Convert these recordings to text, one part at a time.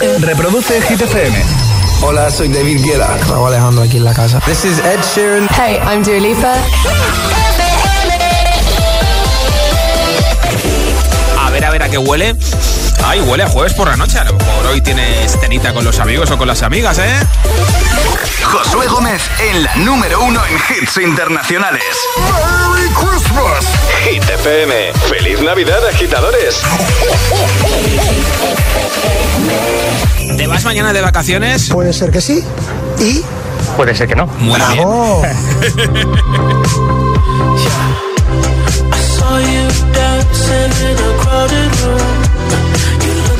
Reproduce Hit FM. Hola, soy David Guetta. Raúl Alejandro aquí en la casa. This is Ed Sheeran. Hey, I'm Dua Lipa. A ver, a ver a qué huele. Ay, huele a jueves por la noche. A lo mejor hoy tienes cenita con los amigos o con las amigas, ¿eh? Josué Gómez en la número uno en hits internacionales. ¡Merry Christmas! Hit FM. ¡Feliz Navidad, agitadores! ¿Te vas mañana de vacaciones? Puede ser que sí. ¿Y? Puede ser que no. Muy bien. Saw you dancing in a crowded room.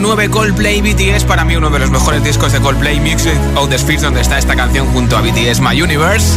Número 9 Coldplay BTS, para mí uno de los mejores discos de Coldplay, Music of the Spheres, donde está esta canción junto a BTS, My Universe.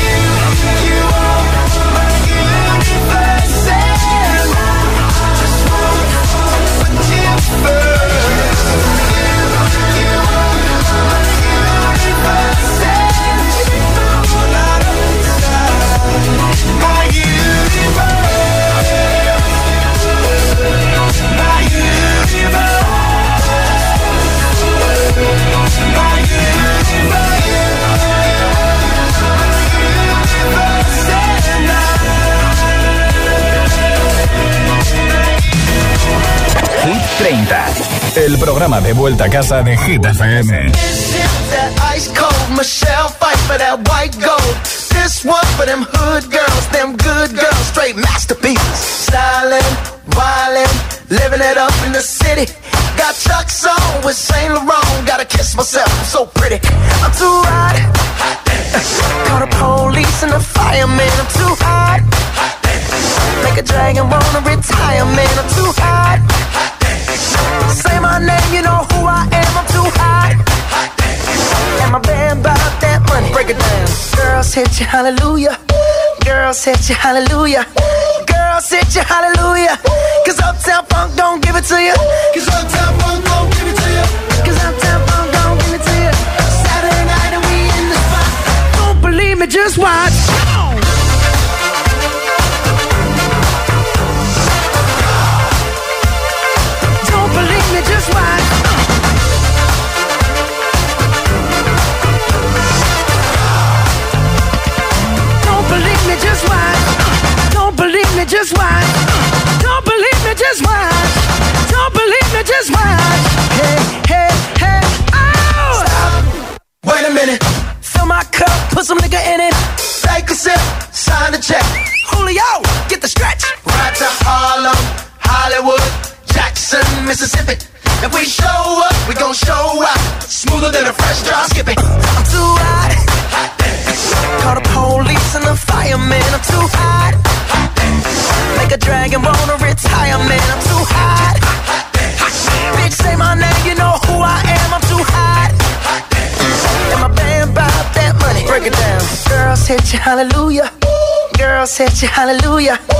el programa de vuelta a casa de Hit FM. This one for them hood girls, them good girls, straight masterpieces. Stylin', wildin', living it up in the city. Got Chuck's on with Saint Laurent. Gotta kiss myself, I'm so pretty. I'm too hot. Call the police and the fireman. I'm too hot. Make a dragon wanna retire, man. I'm too hot. Say my name, you know who I am. I'm too hot. And my band bought that money. Break it down. Girls hit you, hallelujah. Girls hit you, hallelujah. Girls hit you, hallelujah. Girls hit you, hallelujah.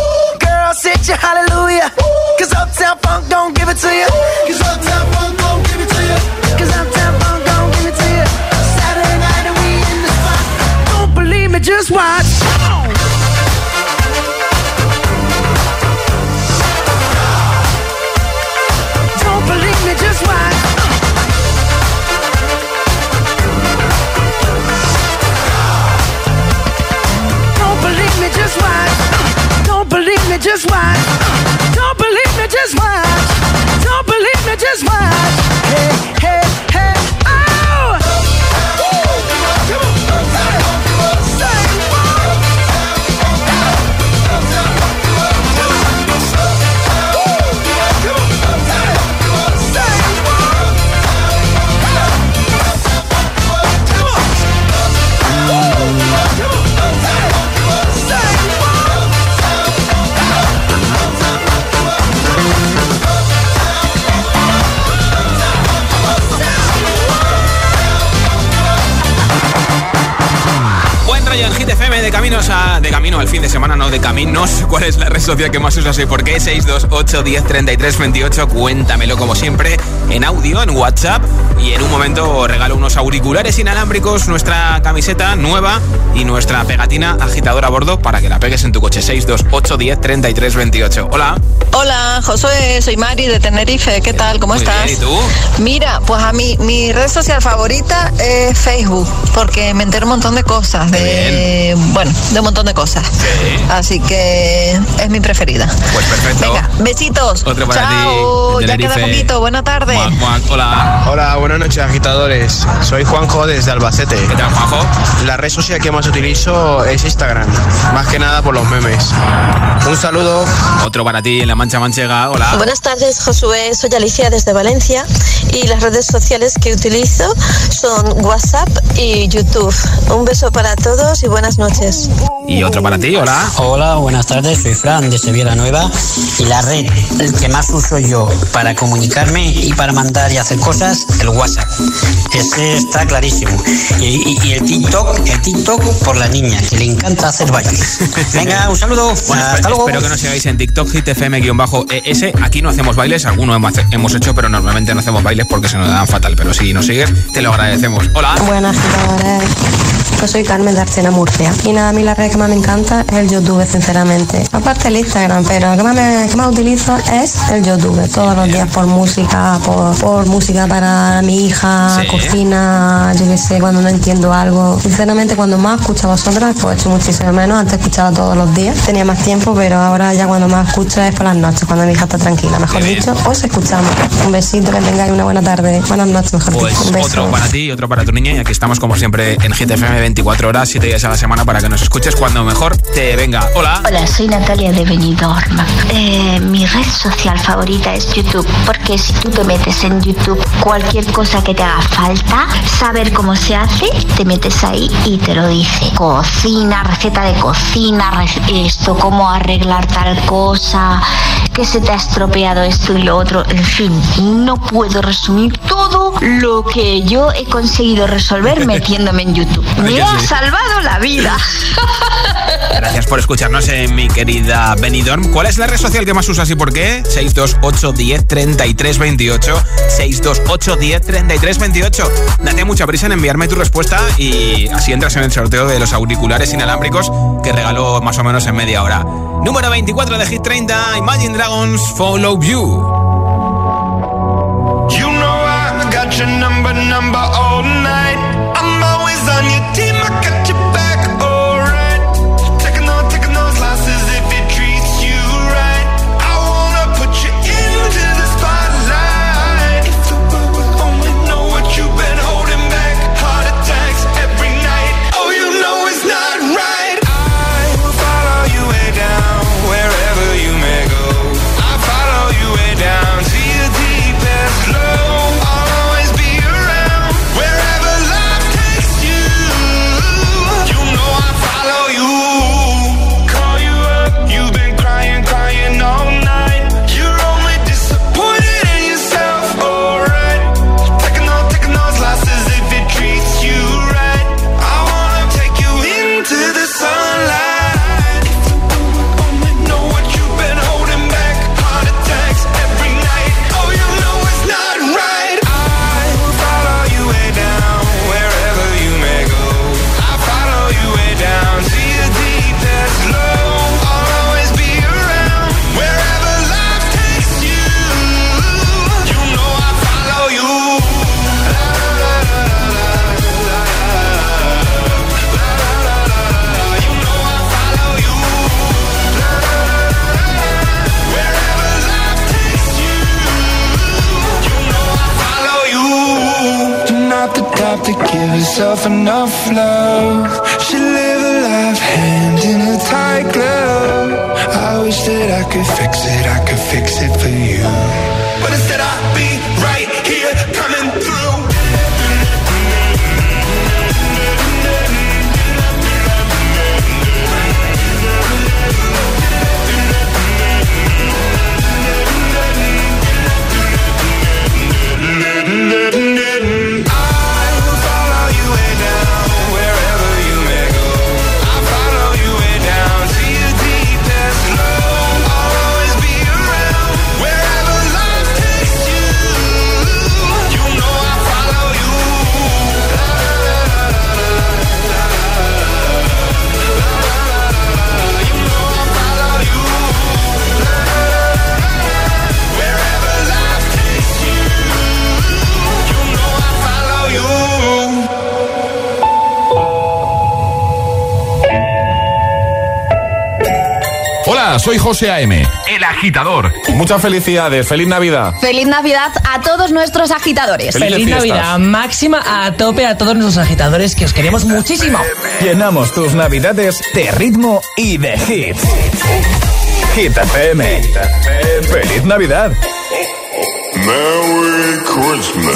Al fin de semana, no de caminos. ¿Cuál es la red social que más usas y por qué? 628 10 33 28. Cuéntamelo como siempre en audio, en WhatsApp. Y en un momento regalo unos auriculares inalámbricos, nuestra camiseta nueva y nuestra pegatina agitadora a bordo para que la pegues en tu coche. 628 10 33 28. Hola. Hola, Josué, soy Mari de Tenerife. ¿Qué tal? ¿Cómo Muy estás? bien, ¿y tú? Mira, pues a mí mi red social favorita es Facebook, porque me entero un montón de cosas, de bueno, de un montón de cosas. Sí. Así que es mi preferida. Pues perfecto. Venga, besitos. Otro para Chao. ti. ya queda poquito. Buena tarde. Muac, muac. Hola. Hola, buenas noches agitadores. Soy Juanjo desde Albacete. ¿Qué tal, Juanjo? La red social que más utilizo es Instagram, más que nada por los memes. Un saludo. Otro para ti en la mancha manchega. Hola. Buenas tardes, Josué. Soy Alicia desde Valencia y las redes sociales que utilizo son WhatsApp y YouTube. Un beso para todos y buenas noches. Y otro para ti. Hola. Hola, buenas tardes, soy Fran de Sevilla Nueva y la red el que más uso yo para comunicarme y para mandar y hacer cosas, el WhatsApp. Ese está clarísimo. Y, y- y el TikTok, el TikTok por la niña, que le encanta hacer bailes. Venga, un saludo. Bueno, Hasta espero, luego. espero que nos sigáis en TikTok, hitfm-es. Aquí no hacemos bailes, algunos hemos, hemos hecho, pero normalmente no hacemos bailes porque se nos dan fatal. Pero si nos sigues, te lo agradecemos. Hola. Buenas agitadores. Yo soy Carmen de Arcena Murcia. Y nada, a mí la red que más me encanta es el YouTube, sinceramente. Aparte el Instagram, pero el que más, me- que más utilizo es el YouTube. Todos los días por música, por, por música para mi hija, Sí. cocina, yo qué sé, cuando no entiendo algo. Sinceramente, cuando más escucho a vosotras, pues echo muchísimo menos. Antes escuchaba todos los días, tenía más tiempo, pero ahora ya cuando más escucho es por las noches, cuando mi hija está tranquila. Mejor dicho, os escuchamos. Un besito, que tengáis una buena tarde. Buenas noches, mejor Pues dicho. Un beso. otro para ti y otro para tu niña. Y aquí estamos, como siempre, en GTFM 24 horas, 7 días a la semana para que nos escuches cuando mejor te venga. Hola. Hola, soy Natalia de Benidorm. Eh, mi red social favorita es YouTube, porque si tú te metes en YouTube cualquier cosa que te haga falta, saber cómo se hace, te metes ahí y te lo dice. Cocina, receta de cocina, esto, cómo arreglar tal cosa, que se te ha estropeado esto y lo otro, en fin, no puedo resumir todo lo que yo he conseguido resolver metiéndome en YouTube. Me ha sí. salvado la vida. Gracias por escucharnos, eh, mi querida Benidorm. ¿Cuál es la red social que más usas y por qué? 628 10 33 28. 628 10 33 28. Date mucha prisa en enviarme tu respuesta y así entras en el sorteo de los auriculares inalámbricos que regaló más o menos en media hora. Número 24 de Hit 30, Imagine Dragons, Follow. You soy José A.M., el agitador. Muchas felicidades, feliz Navidad. Feliz Navidad a todos nuestros agitadores. Feliz, Navidad máxima a tope a todos nuestros agitadores que os queremos muchísimo. Llenamos tus Navidades de ritmo y de hits. Hit FM. Feliz Navidad. Merry Christmas.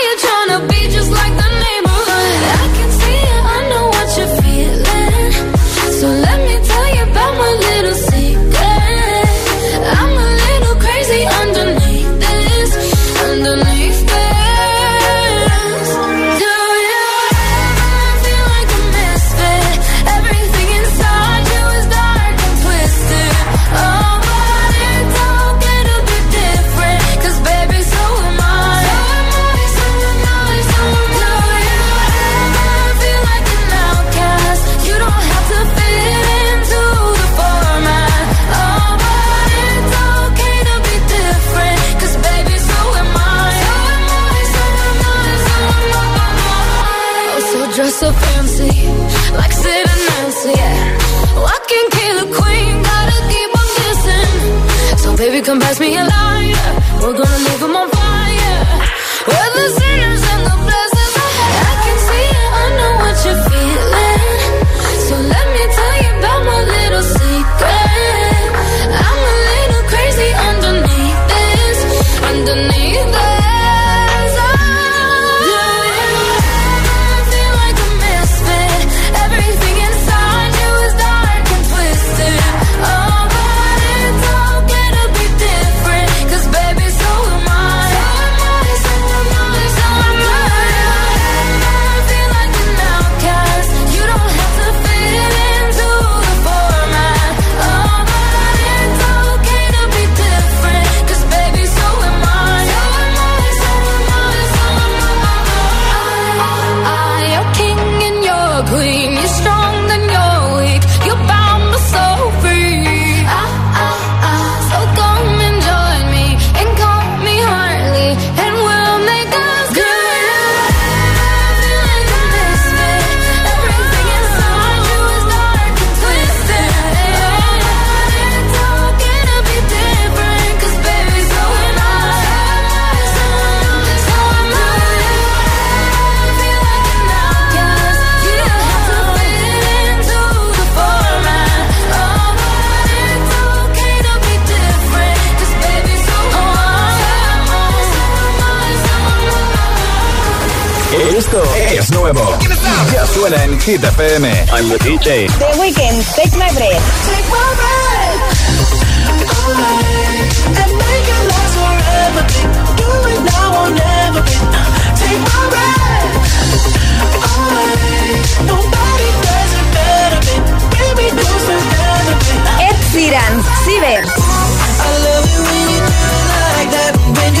Esto es nuevo. Ya suena en Hit FM. I'm the DJ. The Weekend, Take My Breath. Take my breath. And make it last forever. Do it now or never. Take my breath. Away. Nobody does it better. Baby, do together. Ed Sheeran, Siver. I love you when you do it like that. When you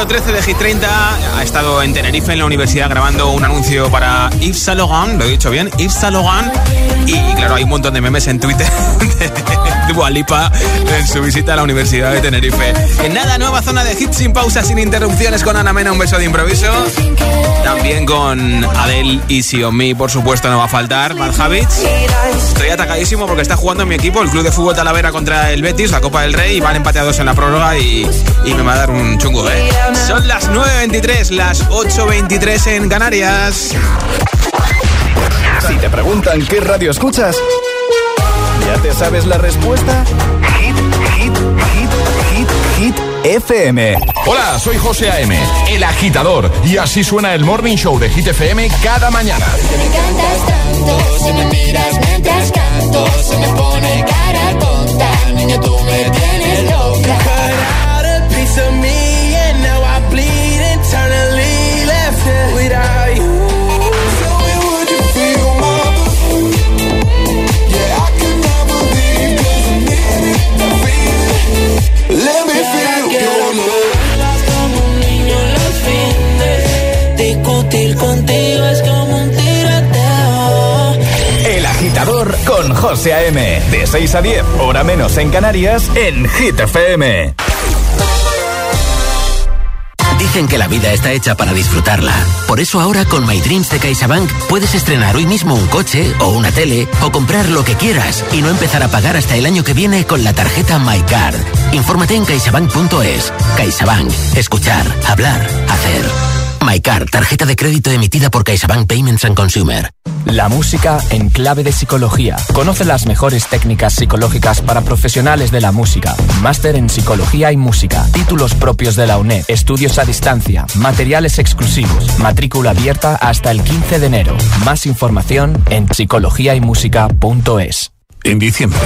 Número 13 de Hit 30. Ha estado en Tenerife, en la universidad, grabando un anuncio para Yves Laurent. Lo he dicho bien, Yves Laurent. Y claro, hay un montón de memes en Twitter de Dua Lipa en su visita a la universidad de Tenerife. En nada, nueva zona de hits sin pausa, sin interrupciones con Ana Mena, un beso de improviso. También con Adele on Me, por supuesto, no va a faltar. Bad Habits. Estoy atacadísimo porque está jugando mi equipo, el Club de Fútbol Talavera contra el Betis, la Copa del Rey, y van empateados en la prórroga y, y me va a dar un chungo, ¿eh? Son las 9.23, las 8.23 en Canarias. Si te preguntan qué radio escuchas, ¿ya te sabes la respuesta? Hit, hit, hit, hit, hit, FM. Hola, soy José A.M., el agitador, y así suena el Morning Show de Hit FM cada mañana. Me encantas tanto, si me miras mientras canto, se me pone cara tonta, niña tú me tienes loca. Cut out a piece of me con José A.M. De 6 a 10, hora menos en Canarias, en Hit FM. Dicen que la vida está hecha para disfrutarla. Por eso ahora con My Dreams de CaixaBank puedes estrenar hoy mismo un coche o una tele o comprar lo que quieras y no empezar a pagar hasta el año que viene con la tarjeta MyCard. Infórmate en caixabank.es. CaixaBank. Escuchar, hablar, hacer. MyCard, tarjeta de crédito emitida por CaixaBank Payments and Consumer. La música en clave de psicología. Conoce las mejores técnicas psicológicas para profesionales de la música. Máster en psicología y música. Títulos propios de la UNED. Estudios a distancia. Materiales exclusivos. Matrícula abierta hasta el 15 de enero. Más información en psicologiaymusica.es. En diciembre,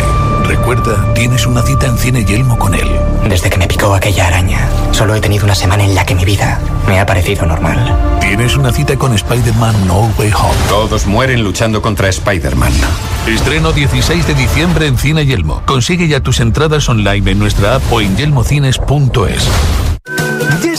recuerda, tienes una cita en Cine Yelmo con él. Desde que me picó aquella araña, solo he tenido una semana en la que mi vida me ha parecido normal. Tienes una cita con Spider-Man No Way Home. Todos mueren luchando contra Spider-Man. Estreno 16 de diciembre en Cine Yelmo. Consigue ya tus entradas online en nuestra app o en yelmocines.es.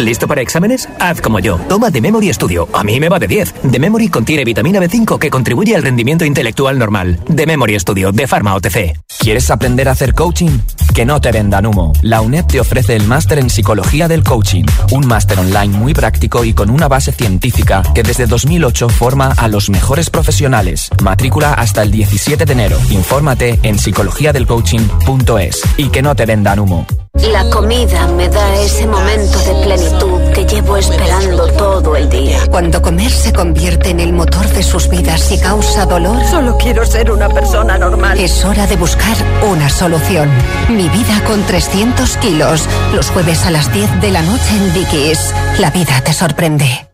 ¿Listo para exámenes? Haz como yo. Toma The Memory Studio. A mí me va de 10. The Memory contiene vitamina B5 que contribuye al rendimiento intelectual normal. The Memory Studio de Pharma OTC. ¿Quieres aprender a hacer coaching? Que no te vendan humo. La UNED te ofrece el máster en psicología del coaching. Un máster online muy práctico y con una base científica que desde 2008 forma a los mejores profesionales. Matrícula hasta el 17 de enero. Infórmate en psicologiadelcoaching.es. Y que no te vendan humo. La comida me da ese momento de plenitud que llevo esperando todo el día. Cuando comer se convierte en el motor de sus vidas y causa dolor. Solo quiero ser una persona normal. Es hora de buscar una solución. Mi vida con 300 kilos. Los jueves a las 10 de la noche en Dickies. La vida te sorprende.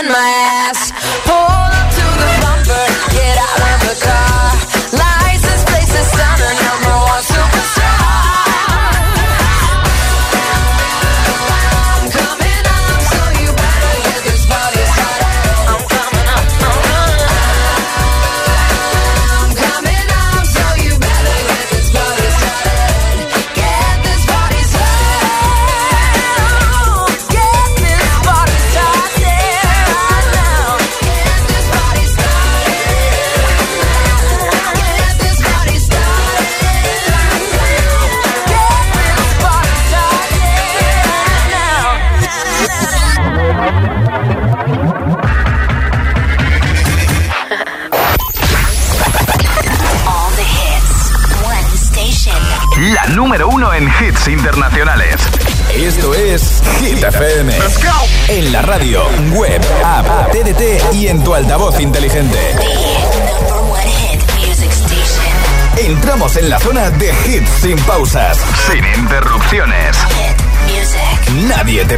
in my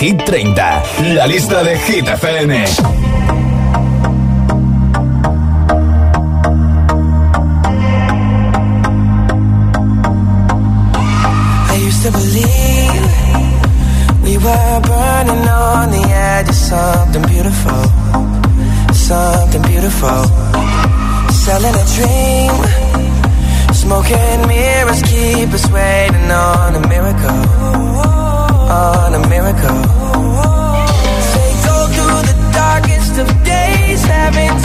Hit 30, la lista de Hit FM. To believe we were burning on the edge of something beautiful, something beautiful. Selling a dream, smoking mirrors keep us waiting on a miracle, on a miracle. Say go through the darkest of days, having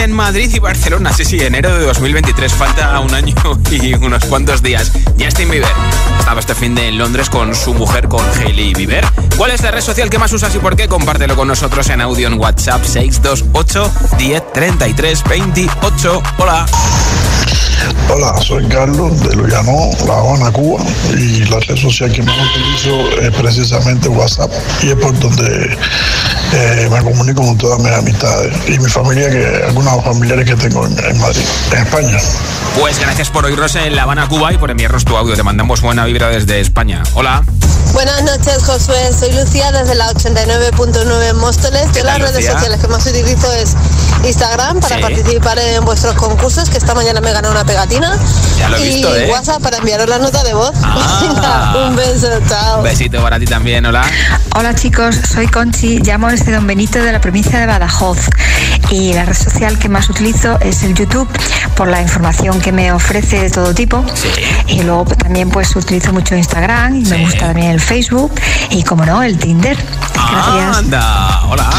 en Madrid y Barcelona. Sí, sí, enero de 2023. Falta un año y unos cuantos días. Justin Bieber estaba este fin de en Londres con su mujer, con Hailey Bieber. ¿Cuál es la red social que más usas y por qué? Compártelo con nosotros en audio en WhatsApp 628 10 33 28. Hola. Hola, soy Carlos de Luyano, La Habana, Cuba, y la red social que más utilizo es precisamente WhatsApp, y es por donde eh, me comunico con todas mis amistades y mi familia, que algunos familiares que tengo en, en Madrid, en España. Pues gracias por oírnos en La Habana, Cuba y por enviarnos tu audio. Te mandamos buena vibra desde España. Hola. Buenas noches, Josué. Soy Lucía desde la 89.9 en Móstoles. Yo las redes sociales que más utilizo es Instagram para Sí. participar en vuestros concursos, que esta mañana me gané una pegatina. Ya lo he y visto, ¿eh? WhatsApp para enviaros la nota de voz. Ah. Un beso, chao. Un besito para ti también, hola. Hola chicos, soy Conchi, llamo desde Don Benito de la provincia de Badajoz y la red social que más utilizo es el YouTube por la información que me ofrece de todo tipo y luego pues, también pues utilizo mucho Instagram y me gusta también el Facebook y como no el Tinder. Gracias. Anda, hola.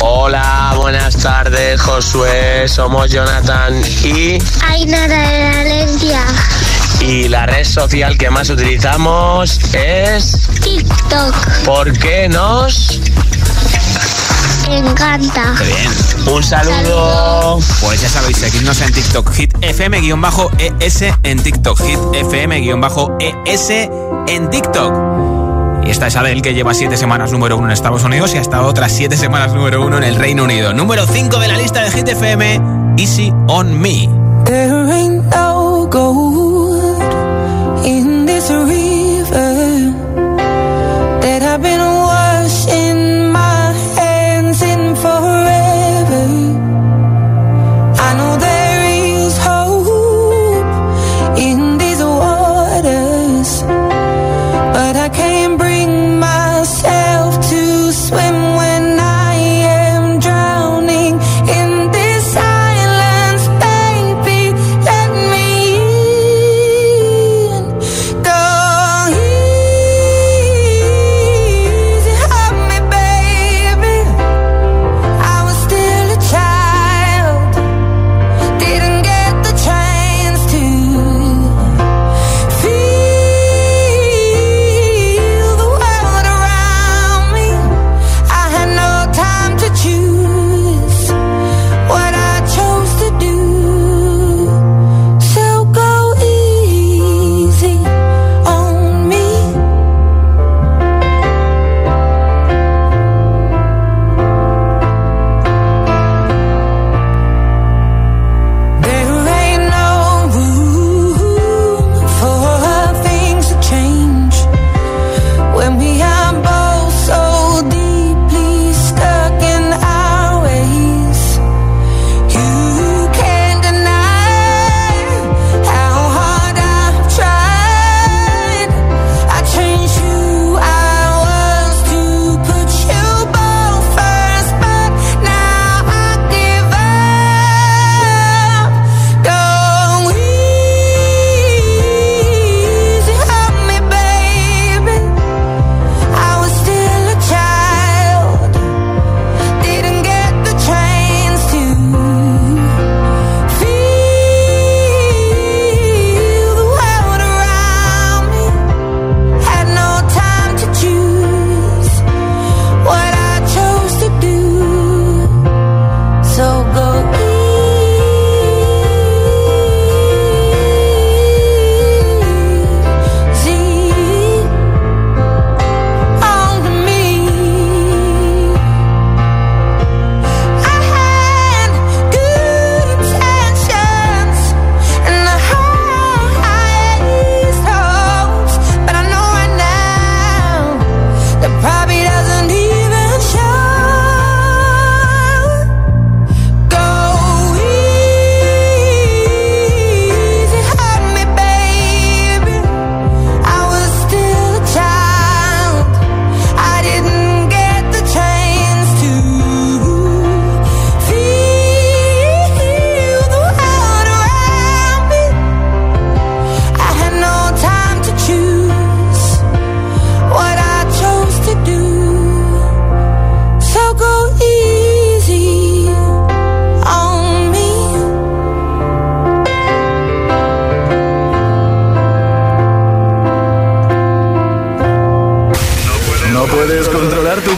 Hola, buenas tardes, Josué. Somos Jonathan y, Ainara de la Alergia. y la red social que más utilizamos es. TikTok. ¿Por qué nos? Encanta. Qué bien. Un saludo. Pues ya sabéis, seguidnos en TikTok, Hit FM-ES en TikTok, Hit FM-ES en TikTok. Y esta es Adele que lleva siete semanas número uno en Estados Unidos y hasta otras siete semanas número uno en el Reino Unido. Número 5 de la lista de Hit FM, Easy on Me.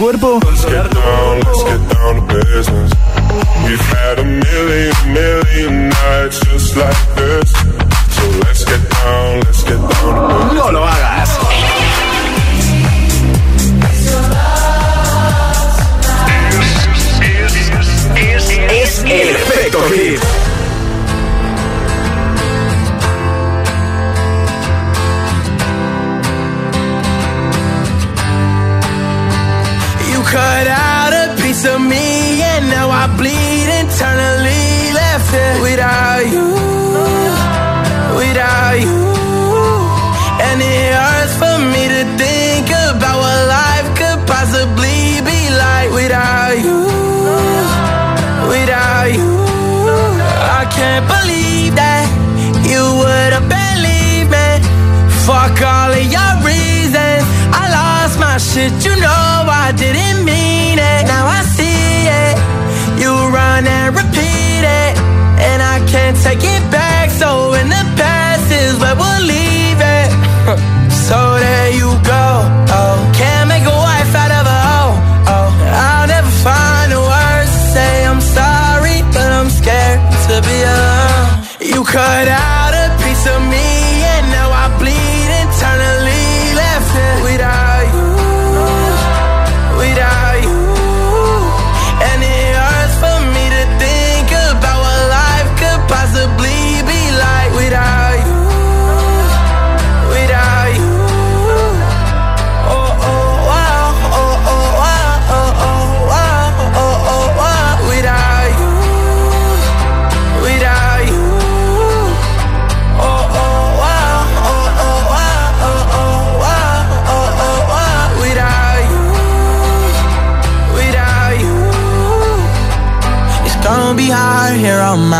Cuerpo?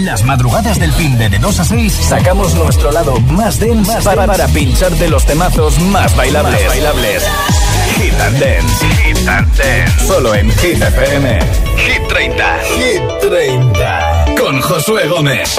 Las madrugadas del Finder de 2 a 6 sacamos nuestro lado más dense más para, para pincharte los temazos más bailables. Más bailables. Hit and Dance. Hit and Dance. Solo en Hit FM. Hit 30. Hit 30. Con Josué Gómez.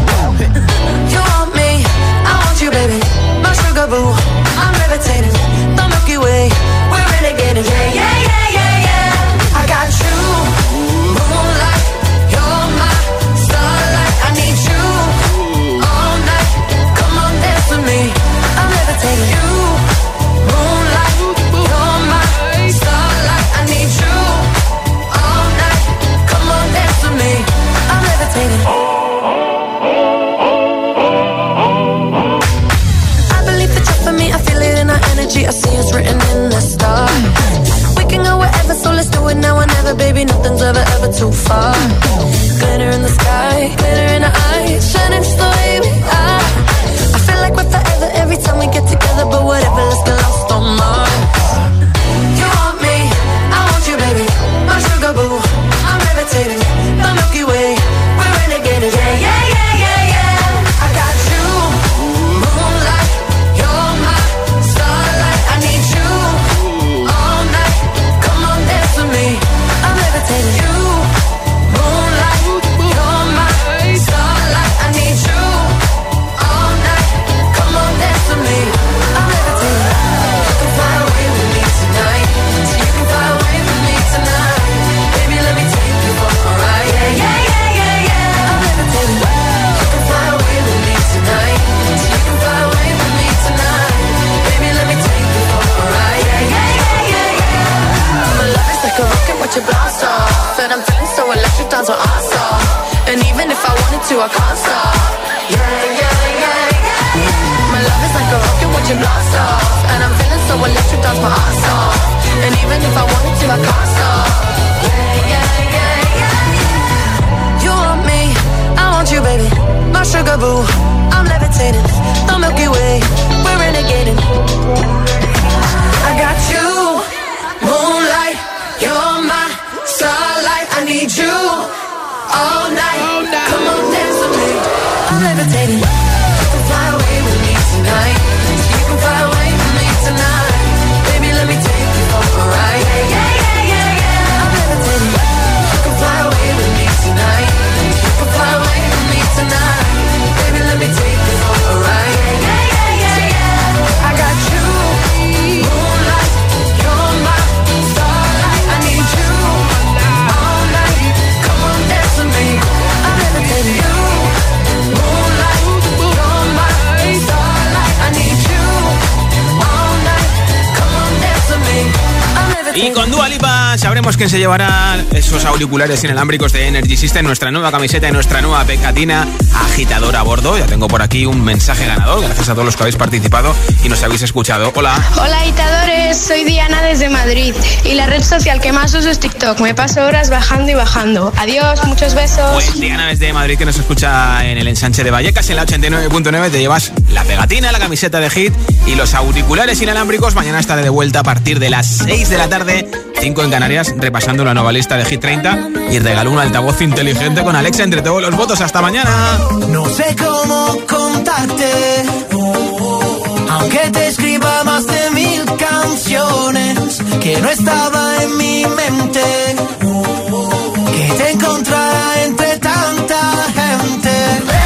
too far. Glitter in the sky, glitter in the eye. que se llevarán esos auriculares inalámbricos de Energy System, nuestra nueva camiseta y nuestra nueva pecatina agitadora a bordo. Ya tengo por aquí un mensaje ganador, gracias a todos los que habéis participado y nos habéis escuchado. Hola. Hola agitadores, soy Diana desde Madrid y la red social que más uso es TikTok. Me paso horas bajando y bajando. Adiós, muchos besos. Pues Diana desde Madrid que nos escucha en el ensanche de Vallecas, en la 89.9 te llevas la pegatina, la camiseta de hit y los auriculares inalámbricos. Mañana estaré de vuelta a partir de las 6 de la tarde 5 en Canarias, repasando la nueva lista de Hit 30 y regaló un altavoz inteligente con Alexa entre todos los votos. Hasta mañana. No sé cómo contarte, aunque te escriba más de mil canciones que no estaba en mi mente, que te encontrará entre tanta gente.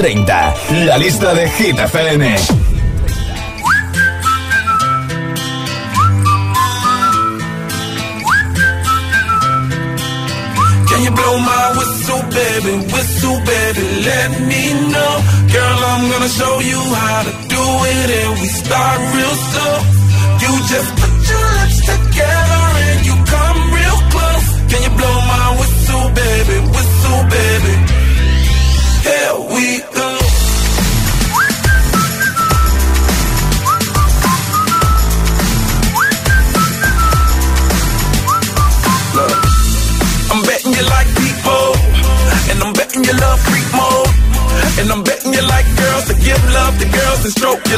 La lista de Hit FM. Can you blow my whistle, baby? Whistle, baby, let me know. Girl, I'm gonna show you how to do it, and we start real slow. You just and stroke.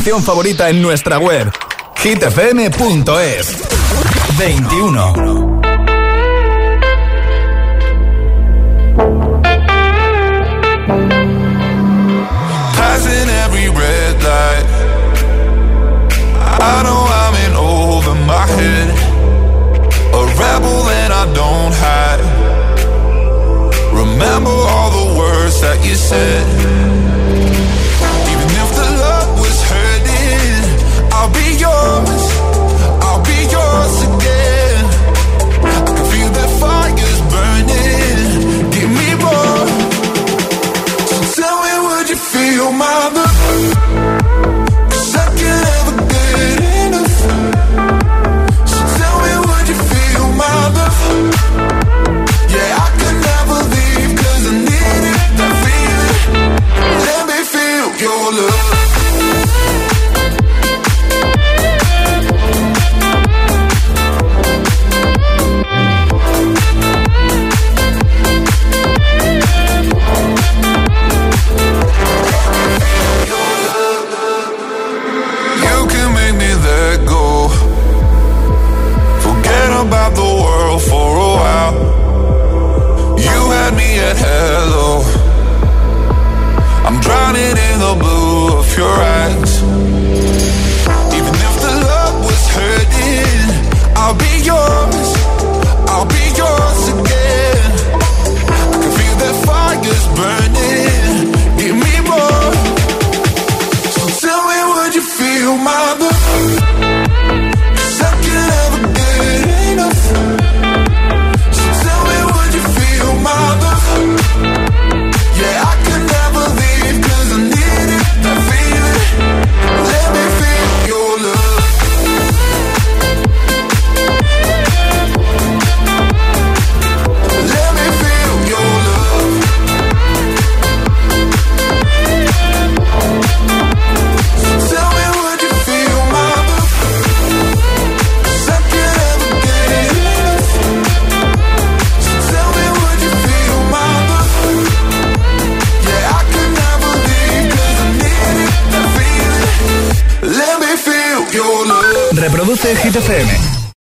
canción favorita en nuestra web hitfm.es 21 I know I'm in over my. A rebel that I don't hide. Remember all the words that you said. feel my love